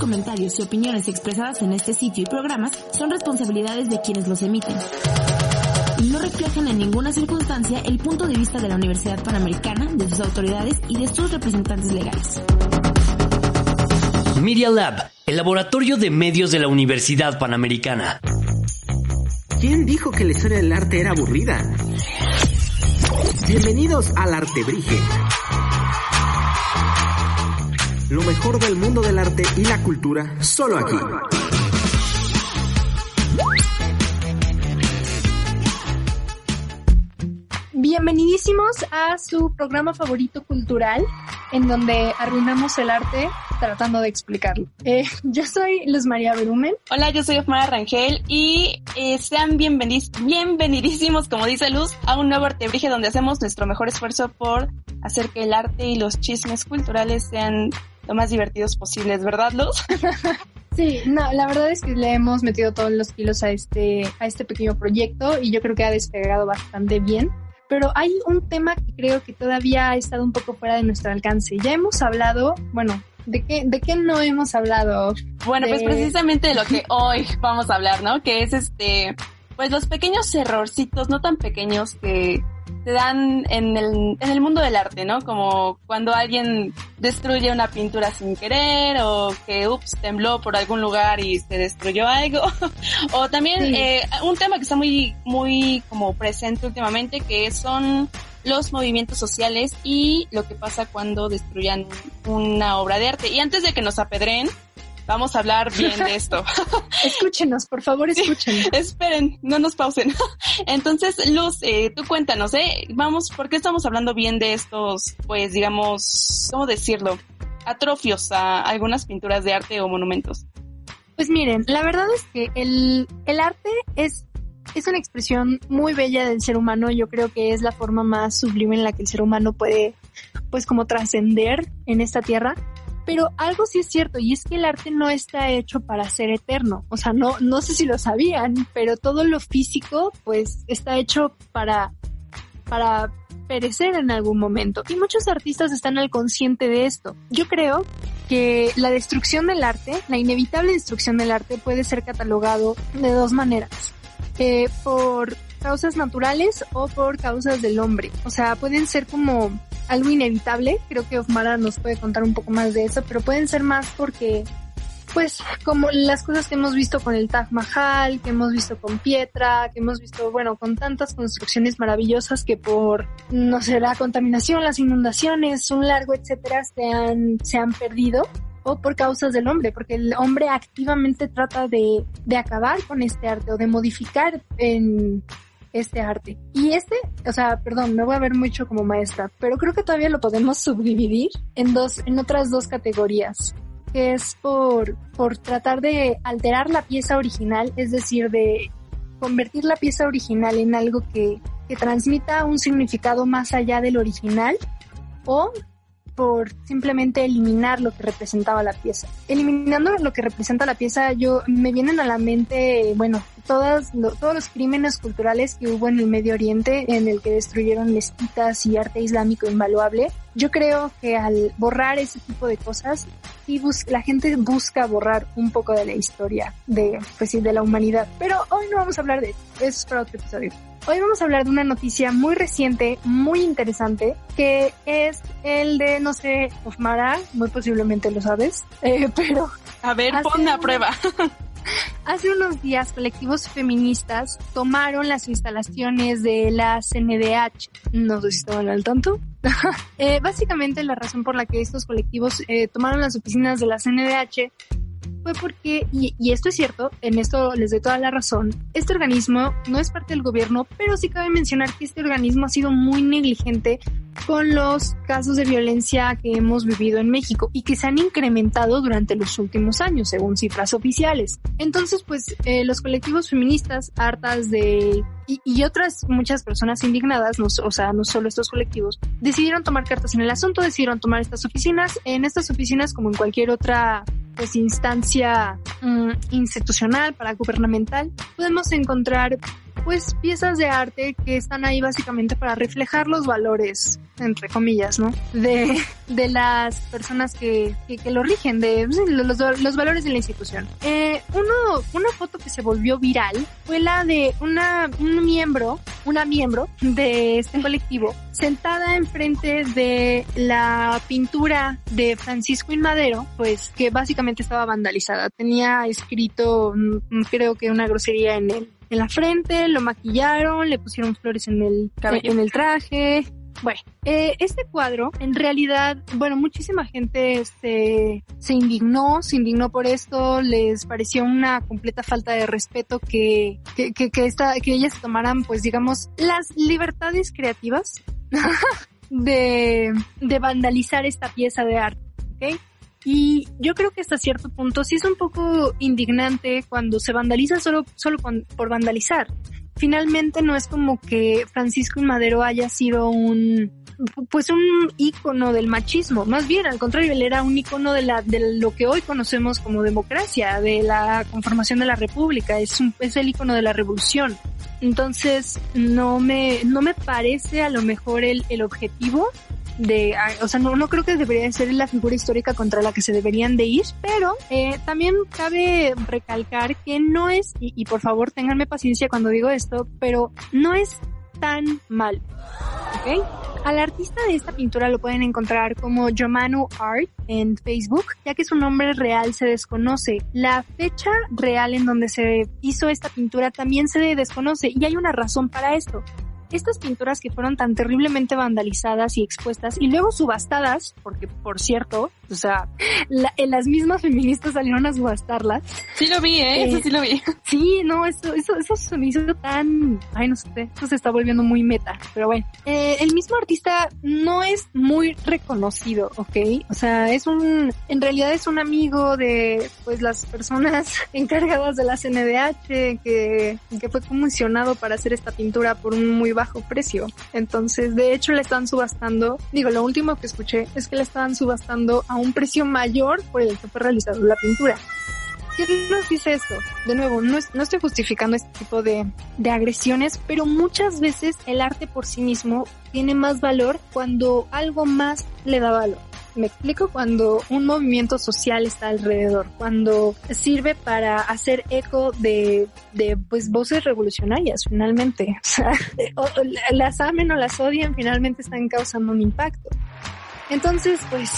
Comentarios y opiniones expresadas en este sitio y programas son responsabilidades de quienes los emiten. Y no reflejan en ninguna circunstancia el punto de vista de la Universidad Panamericana, de sus autoridades y de sus representantes legales. Media Lab, el laboratorio de medios de la Universidad Panamericana. ¿Quién dijo que la historia del arte era aburrida? Bienvenidos al Artebrige. Lo mejor del mundo del arte y la cultura, solo aquí. Bienvenidísimos a su programa favorito cultural, en donde arruinamos el arte tratando de explicarlo. Eh, yo soy Luz María Berumen. Hola, yo soy Osmara Rangel y eh, sean bienvenidísimos, como dice Luz, a un nuevo Artebrige donde hacemos nuestro mejor esfuerzo por hacer que el arte y los chismes culturales sean lo más divertidos posibles, ¿verdad, Luz? Sí, no, la verdad es que le hemos metido todos los kilos a este, a este pequeño proyecto y yo creo que ha despegado bastante bien pero hay un tema que creo que todavía ha estado un poco fuera de nuestro alcance. Ya hemos hablado, bueno, ¿de qué, de qué no hemos hablado? Bueno, pues precisamente de lo que hoy vamos a hablar, ¿no? Que es este, pues los pequeños errorcitos, no tan pequeños que se dan en el, en el mundo del arte, ¿no? Como cuando alguien destruye una pintura sin querer o que, ups, tembló por algún lugar y se destruyó algo. o también eh, un tema que está muy, muy como presente últimamente que son los movimientos sociales y lo que pasa cuando destruyan una obra de arte. Y antes de que nos apedreen, Vamos a hablar bien de esto. Escúchenos, por favor, escúchenos. esperen, no nos pausen. Entonces, Luz, eh, tú cuéntanos, ¿eh? Vamos, ¿por qué estamos hablando bien de estos, pues, digamos, ¿cómo decirlo? Atrofios a algunas pinturas de arte o monumentos. Pues miren, la verdad es que el, el arte es es una expresión muy bella del ser humano. Yo creo que es la forma más sublime en la que el ser humano puede, pues, como trascender en esta tierra. Pero algo sí es cierto y es que el arte no está hecho para ser eterno. O sea, no, no sé si lo sabían, pero todo lo físico pues está hecho para, para perecer en algún momento. Y muchos artistas están al consciente de esto. Yo creo que la destrucción del arte, la inevitable destrucción del arte puede ser catalogado de dos maneras. Eh, por causas naturales o por causas del hombre. O sea, pueden ser como algo inevitable. Creo que Ofmara nos puede contar un poco más de eso, pero pueden ser más porque, pues, como las cosas que hemos visto con el Taj Mahal, que hemos visto con Pietra, que hemos visto, bueno, con tantas construcciones maravillosas que por, no sé, la contaminación, las inundaciones, un largo etcétera, se han, se han perdido o por causas del hombre, porque el hombre activamente trata de, de acabar con este arte o de modificar en, este arte. Y este, o sea, perdón, me voy a ver mucho como maestra, pero creo que todavía lo podemos subdividir en dos, en otras dos categorías que es por, por tratar de alterar la pieza original, es decir, de convertir la pieza original en algo que, que transmita un significado más allá del original, o por simplemente eliminar lo que representaba la pieza. Eliminando lo que representa la pieza, yo me vienen a la mente, bueno, todas todos los crímenes culturales que hubo en el Medio Oriente, en el que destruyeron mezquitas y arte islámico invaluable. Yo creo que al borrar ese tipo de cosas, sí la gente busca borrar un poco de la historia de, pues sí, de la humanidad. Pero hoy no vamos a hablar de eso, eso es para otro episodio. Hoy vamos a hablar de una noticia muy reciente, muy interesante, que es el de, no sé, Ofmara, muy posiblemente lo sabes, eh, pero... A ver, ponme a prueba. Hace unos días, colectivos feministas tomaron las instalaciones de la CNDH. No sé si estaban al tanto. eh, básicamente, la razón por la que estos colectivos eh, tomaron las oficinas de la CNDH fue porque, y, esto es cierto, en esto les doy toda la razón, este organismo no es parte del gobierno, pero sí cabe mencionar que este organismo ha sido muy negligente con los casos de violencia que hemos vivido en México y que se han incrementado durante los últimos años, según cifras oficiales. Entonces, pues eh, los colectivos feministas hartas de y, otras muchas personas indignadas, no, o sea, no solo estos colectivos, decidieron tomar cartas en el asunto, decidieron tomar estas oficinas. En estas oficinas, como en cualquier otra pues instancia mm, institucional, para gubernamental, podemos encontrar pues piezas de arte que están ahí básicamente para reflejar los valores, entre comillas, ¿no? De, de las personas que, que, lo rigen, de los, los, valores de la institución. Eh, uno, una foto que se volvió viral fue la de una, un miembro, una miembro de este colectivo, sentada enfrente de la pintura de Francisco Inmadero, pues que básicamente estaba vandalizada. Tenía escrito, mm, creo que una grosería en el en la frente, lo maquillaron, le pusieron flores en el, en el traje. Bueno, eh, este cuadro, en realidad, bueno, muchísima gente se, se indignó, se indignó por esto, les pareció una completa falta de respeto que, que, que, que, esta, que ellas tomaran, pues digamos, las libertades creativas de, de vandalizar esta pieza de arte, ¿ok? Y yo creo que hasta cierto punto sí es un poco indignante cuando se vandaliza solo, solo por vandalizar. Finalmente no es como que Francisco Madero haya sido un, pues un ícono del machismo. Más bien, al contrario, él era un ícono de la, de lo que hoy conocemos como democracia, de la conformación de la república. Es un, es el ícono de la revolución. Entonces, no me, no me parece a lo mejor el, el objetivo de, o sea, no, no creo que debería ser la figura histórica contra la que se deberían de ir, pero eh, también cabe recalcar que no es, y, por favor ténganme paciencia cuando digo esto, pero no es tan mal. ¿Ok? Al artista de esta pintura lo pueden encontrar como Jomanu Art en Facebook, ya que su nombre real se desconoce. La fecha real en donde se hizo esta pintura también se desconoce y hay una razón para esto estas pinturas que fueron tan terriblemente vandalizadas y expuestas y luego subastadas, porque por cierto, o sea, las mismas feministas salieron a subastarlas. Sí lo vi, ¿eh? eso sí lo vi. Sí, no, eso, eso, eso se me hizo tan, ay, no sé, eso se está volviendo muy meta, pero bueno. Eh, el mismo artista no es muy reconocido, ¿ok? O sea, es un, en realidad es un amigo de, pues, las personas encargadas de la CNDH que, que fue comisionado para hacer esta pintura por un muy bajo precio. Entonces, de hecho, le están subastando, digo, lo último que escuché es que le estaban subastando a un precio mayor por el que fue realizada la pintura. ¿Qué nos dice esto? De nuevo, no, no estoy justificando este tipo de, de agresiones, pero muchas veces el arte por sí mismo tiene más valor cuando algo más le da valor. Me explico cuando un movimiento social está alrededor, cuando sirve para hacer eco de, de pues voces revolucionarias finalmente. O sea, las amen o las odien, finalmente están causando un impacto. Entonces, pues,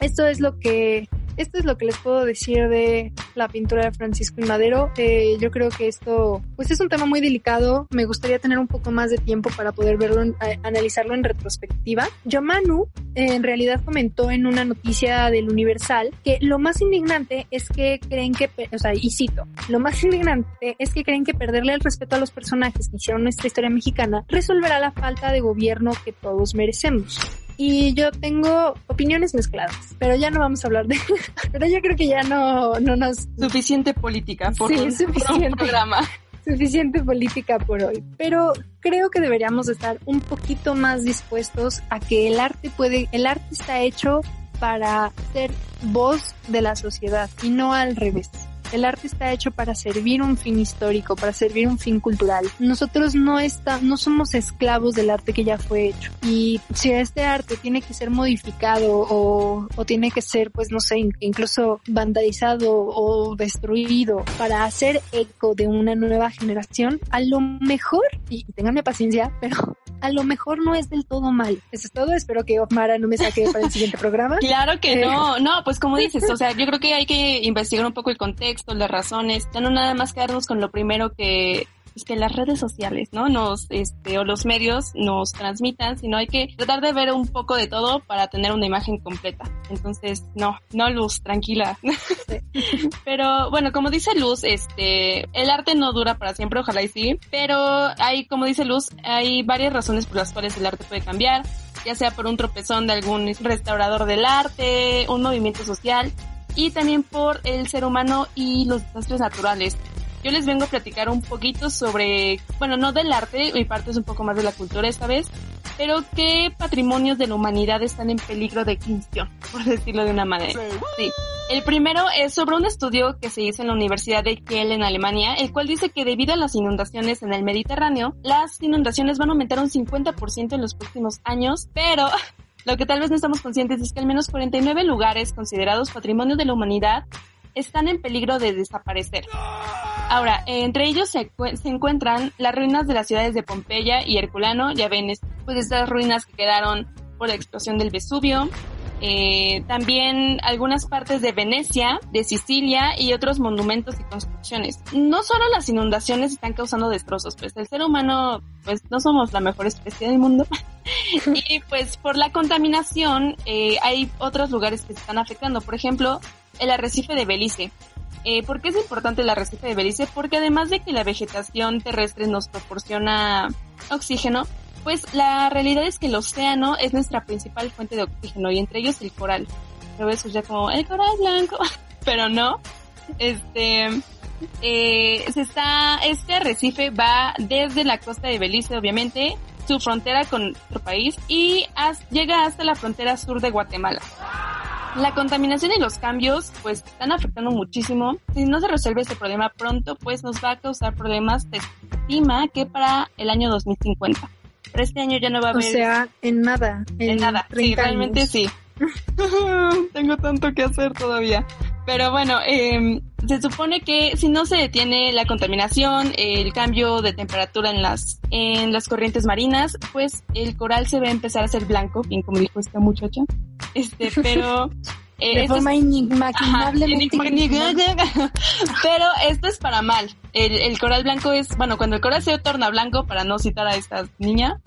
esto es lo que esto es lo que les puedo decir de la pintura de Francisco y Madero. Eh, yo creo que esto, pues es un tema muy delicado. Me gustaría tener un poco más de tiempo para poder verlo, eh, analizarlo en retrospectiva. Yomanu eh, en realidad comentó en una noticia del Universal que lo más indignante es que creen que, o sea, y cito, lo más indignante es que creen que perderle el respeto a los personajes que hicieron nuestra historia mexicana resolverá la falta de gobierno que todos merecemos y yo tengo opiniones mezcladas, pero ya no vamos a hablar de, pero yo creo que ya no, no nos... Suficiente política por, sí, suficiente, programa. Suficiente política por hoy, pero creo que deberíamos estar un poquito más dispuestos a que el arte puede, el arte está hecho para ser voz de la sociedad y no al revés. El arte está hecho para servir un fin histórico, para servir un fin cultural. Nosotros no está, no somos esclavos del arte que ya fue hecho. Y si este arte tiene que ser modificado o, o tiene que ser, pues no sé, incluso vandalizado o destruido para hacer eco de una nueva generación, a lo mejor, y ténganme paciencia, pero a lo mejor no es del todo mal. Eso es todo. Espero que Omara no me saque para el siguiente programa. Claro que no. Eh, no, pues como dices, o sea, yo creo que hay que investigar un poco el contexto, las razones, ya no nada más quedarnos con lo primero que pues, que las redes sociales, ¿no? Nos, este, o los medios nos transmitan, sino hay que tratar de ver un poco de todo para tener una imagen completa. Entonces, no, no Luz, tranquila. pero bueno, como dice Luz, este, el arte no dura para siempre, ojalá y sí, pero hay, como dice Luz, hay varias razones por las cuales el arte puede cambiar ya sea por un tropezón de algún restaurador del arte, un movimiento social y también por el ser humano y los desastres naturales. Yo les vengo a platicar un poquito sobre, bueno, no del arte, mi parte es un poco más de la cultura esta vez, pero qué patrimonios de la humanidad están en peligro de extinción, por decirlo de una manera. Sí. El primero es sobre un estudio que se hizo en la Universidad de Kiel en Alemania, el cual dice que debido a las inundaciones en el Mediterráneo, las inundaciones van a aumentar un 50% en los próximos años, pero lo que tal vez no estamos conscientes es que al menos 49 lugares considerados patrimonio de la humanidad están en peligro de desaparecer. Ahora, entre ellos se, se, encuentran las ruinas de las ciudades de Pompeya y Herculano, ya ven, pues estas ruinas que quedaron por la explosión del Vesubio, eh, también algunas partes de Venecia, de Sicilia y otros monumentos y construcciones. No solo las inundaciones están causando destrozos, pues el ser humano, pues no somos la mejor especie del mundo. y pues por la contaminación eh, hay otros lugares que se están afectando. Por ejemplo, el arrecife de Belice. Eh, ¿Por qué es importante el arrecife de Belice? Porque además de que la vegetación terrestre nos proporciona oxígeno, pues la realidad es que el océano es nuestra principal fuente de oxígeno y entre ellos el coral. Pero eso ya como el coral blanco, pero no. Este, eh, se está, este arrecife va desde la costa de Belice, obviamente, su frontera con otro país y llega hasta la frontera sur de Guatemala. La contaminación y los cambios pues están afectando muchísimo. Si no se resuelve este problema pronto, pues nos va a causar problemas de estima que para el año 2050 pero este año ya no va a haber. O sea, en nada. En, nada, sí, realmente sí. Tengo tanto que hacer todavía. Pero bueno, eh, se supone que si no se detiene la contaminación, el cambio de temperatura en las, en las corrientes marinas, pues el coral se va a empezar a hacer blanco, bien como dijo esta muchacha. Este, pero eh, de forma inimaginablemente. Pero esto es para mal. El, coral blanco es, bueno, cuando el coral se torna blanco, para no citar a esta niña,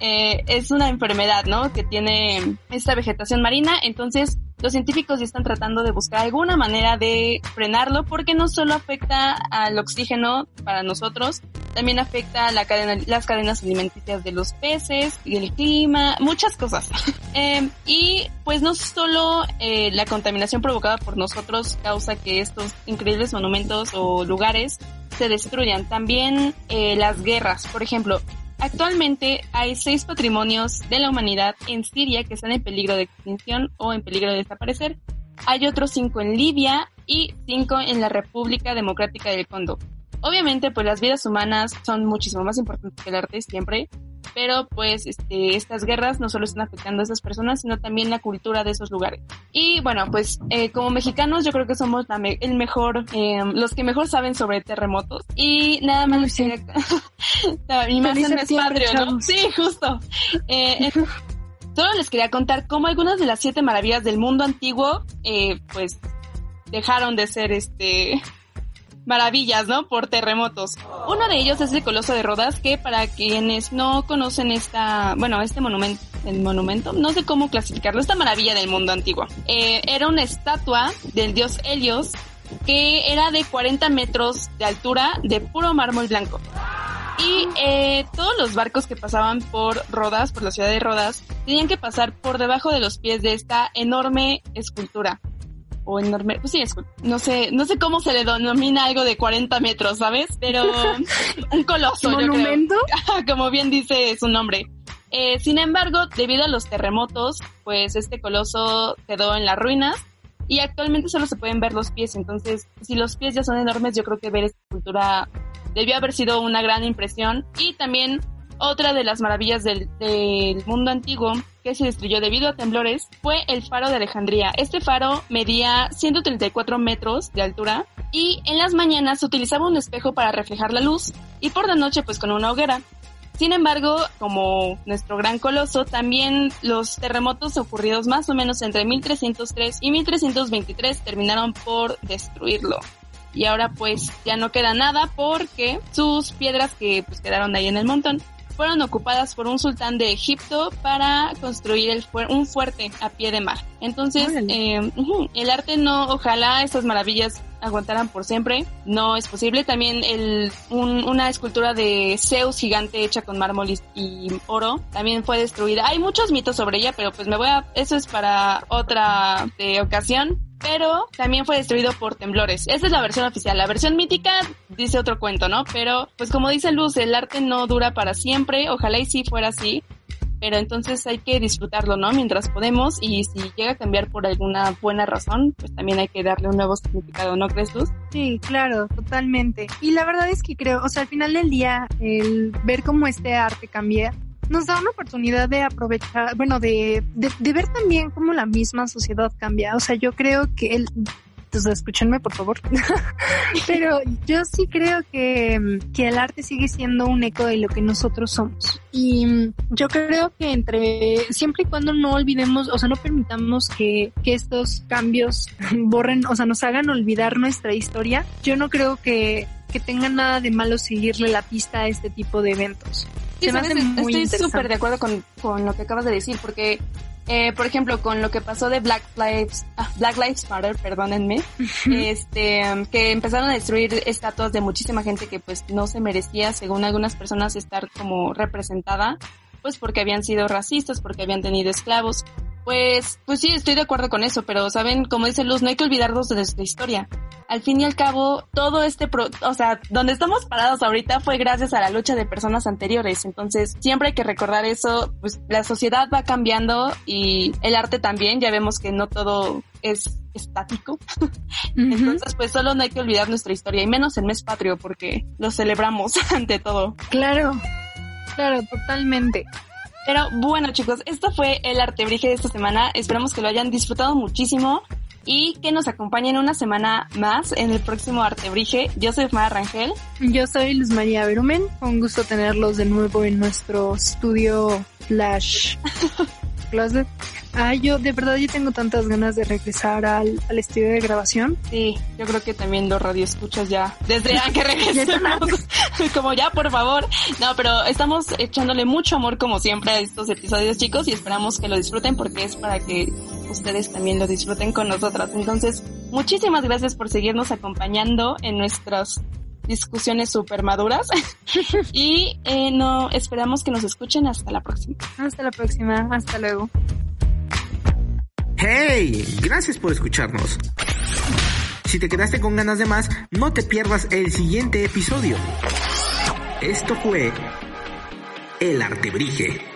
eh, es una enfermedad, ¿no? Que tiene esta vegetación marina. Entonces, los científicos ya están tratando de buscar alguna manera de frenarlo porque no solo afecta al oxígeno para nosotros, también afecta la cadena, las cadenas alimenticias de los peces, y el clima, muchas cosas. eh, y pues no solo eh, la contaminación provocada por nosotros causa que estos increíbles monumentos o lugares se destruyan, también eh, las guerras. Por ejemplo, Actualmente hay seis patrimonios de la humanidad en Siria que están en peligro de extinción o en peligro de desaparecer. Hay otros cinco en Libia y cinco en la República Democrática del Congo. Obviamente, pues las vidas humanas son muchísimo más importantes que el arte siempre, pero pues este, estas guerras no solo están afectando a esas personas, sino también la cultura de esos lugares. Y bueno, pues eh, como mexicanos yo creo que somos el mejor, eh, los que mejor saben sobre terremotos. Y nada más les quería... y más en ¿no? Sí, justo. Eh, solo les quería contar cómo algunas de las siete maravillas del mundo antiguo, eh, pues dejaron de ser este maravillas, ¿no? Por terremotos. Uno de ellos es el Coloso de Rodas, que para quienes no conocen esta, bueno, este monumento, el monumento, no sé cómo clasificarlo, esta maravilla del mundo antiguo. Eh, era una estatua del dios Helios que era de 40 metros de altura de puro mármol blanco. Y eh, todos los barcos que pasaban por Rodas, por la ciudad de Rodas, tenían que pasar por debajo de los pies de esta enorme escultura o enorme, pues sí, es, no sé, no sé cómo se le denomina algo de 40 metros, ¿sabes? Pero un coloso, ¿Monumento? Como bien dice su nombre. Eh, sin embargo, debido a los terremotos, pues este coloso quedó en las ruinas y actualmente solo se pueden ver los pies. Entonces, si los pies ya son enormes, yo creo que ver esta cultura debió haber sido una gran impresión. Y también otra de las maravillas del, mundo antiguo que se destruyó debido a temblores fue el faro de Alejandría. Este faro medía 134 metros de altura y en las mañanas utilizaba un espejo para reflejar la luz y por la noche pues con una hoguera. Sin embargo, como nuestro gran coloso, también los terremotos ocurridos más o menos entre 1303 y 1323 terminaron por destruirlo y ahora pues ya no queda nada porque sus piedras que pues quedaron ahí en el montón fueron ocupadas por un sultán de Egipto para construir el un fuerte a pie de mar. Entonces, eh, el arte no, ojalá estas maravillas aguantaran por siempre. No es posible. También el, un- una escultura de Zeus gigante hecha con mármol y, oro también fue destruida. Hay muchos mitos sobre ella, pero pues me voy a, eso es para otra eh, ocasión. Pero también fue destruido por temblores. Esa es la versión oficial. La versión mítica dice otro cuento, ¿no? Pero, pues como dice Luz, el arte no dura para siempre. Ojalá y sí fuera así pero entonces hay que disfrutarlo, ¿no? Mientras podemos y si llega a cambiar por alguna buena razón, pues también hay que darle un nuevo significado, ¿no crees, Luz? Sí, claro, totalmente. Y la verdad es que creo, o sea, al final del día, el ver cómo este arte cambia, nos da una oportunidad de aprovechar, bueno, de, de, de ver también cómo la misma sociedad cambia. O sea, yo creo que el, entonces escúchenme por favor. Pero yo sí creo que, que el arte sigue siendo un eco de lo que nosotros somos. Y yo creo que entre, siempre y cuando no olvidemos, o sea, no permitamos que, que estos cambios borren, o sea, nos hagan olvidar nuestra historia, yo no creo que, que tengan nada de malo seguirle la pista a este tipo de eventos. Estoy súper de acuerdo con, con lo que acabas de decir, porque, eh, por ejemplo, con lo que pasó de Black Lives, ah, Black Lives Matter, perdónenme, este, que empezaron a destruir estatuas de muchísima gente que pues no se merecía, según algunas personas, estar como representada, pues porque habían sido racistas, porque habían tenido esclavos. Pues, pues sí, estoy de acuerdo con eso, pero saben, como dice Luz, no hay que olvidarnos de nuestra historia. Al fin y al cabo, todo este, pro o sea, donde estamos parados ahorita fue gracias a la lucha de personas anteriores. Entonces, siempre hay que recordar eso, pues la sociedad va cambiando y el arte también, ya vemos que no todo es estático. Entonces, pues solo no hay que olvidar nuestra historia, y menos el mes patrio, porque lo celebramos ante todo. Claro, claro, totalmente. Pero bueno, chicos, esto fue el Artebrige de esta semana. Esperamos que lo hayan disfrutado muchísimo y que nos acompañen una semana más en el próximo Artebrige. Yo soy Mara Rangel. Yo soy Luz María Berumen. Un gusto tenerlos de nuevo en nuestro estudio Flash Closet. Ay, yo de verdad yo tengo tantas ganas de regresar al, al estudio de grabación. Sí, yo creo que también los radioescuchas ya, desde que regresemos, como ya, por favor. No, pero estamos echándole mucho amor como siempre a estos episodios, chicos, y esperamos que lo disfruten porque es para que ustedes también lo disfruten con nosotras. Entonces, muchísimas gracias por seguirnos acompañando en nuestras discusiones súper maduras y eh, no esperamos que nos escuchen hasta la próxima. Hasta la próxima, hasta luego. ¡Hey! Gracias por escucharnos. Si te quedaste con ganas de más, no te pierdas el siguiente episodio. Esto fue El Artebrige.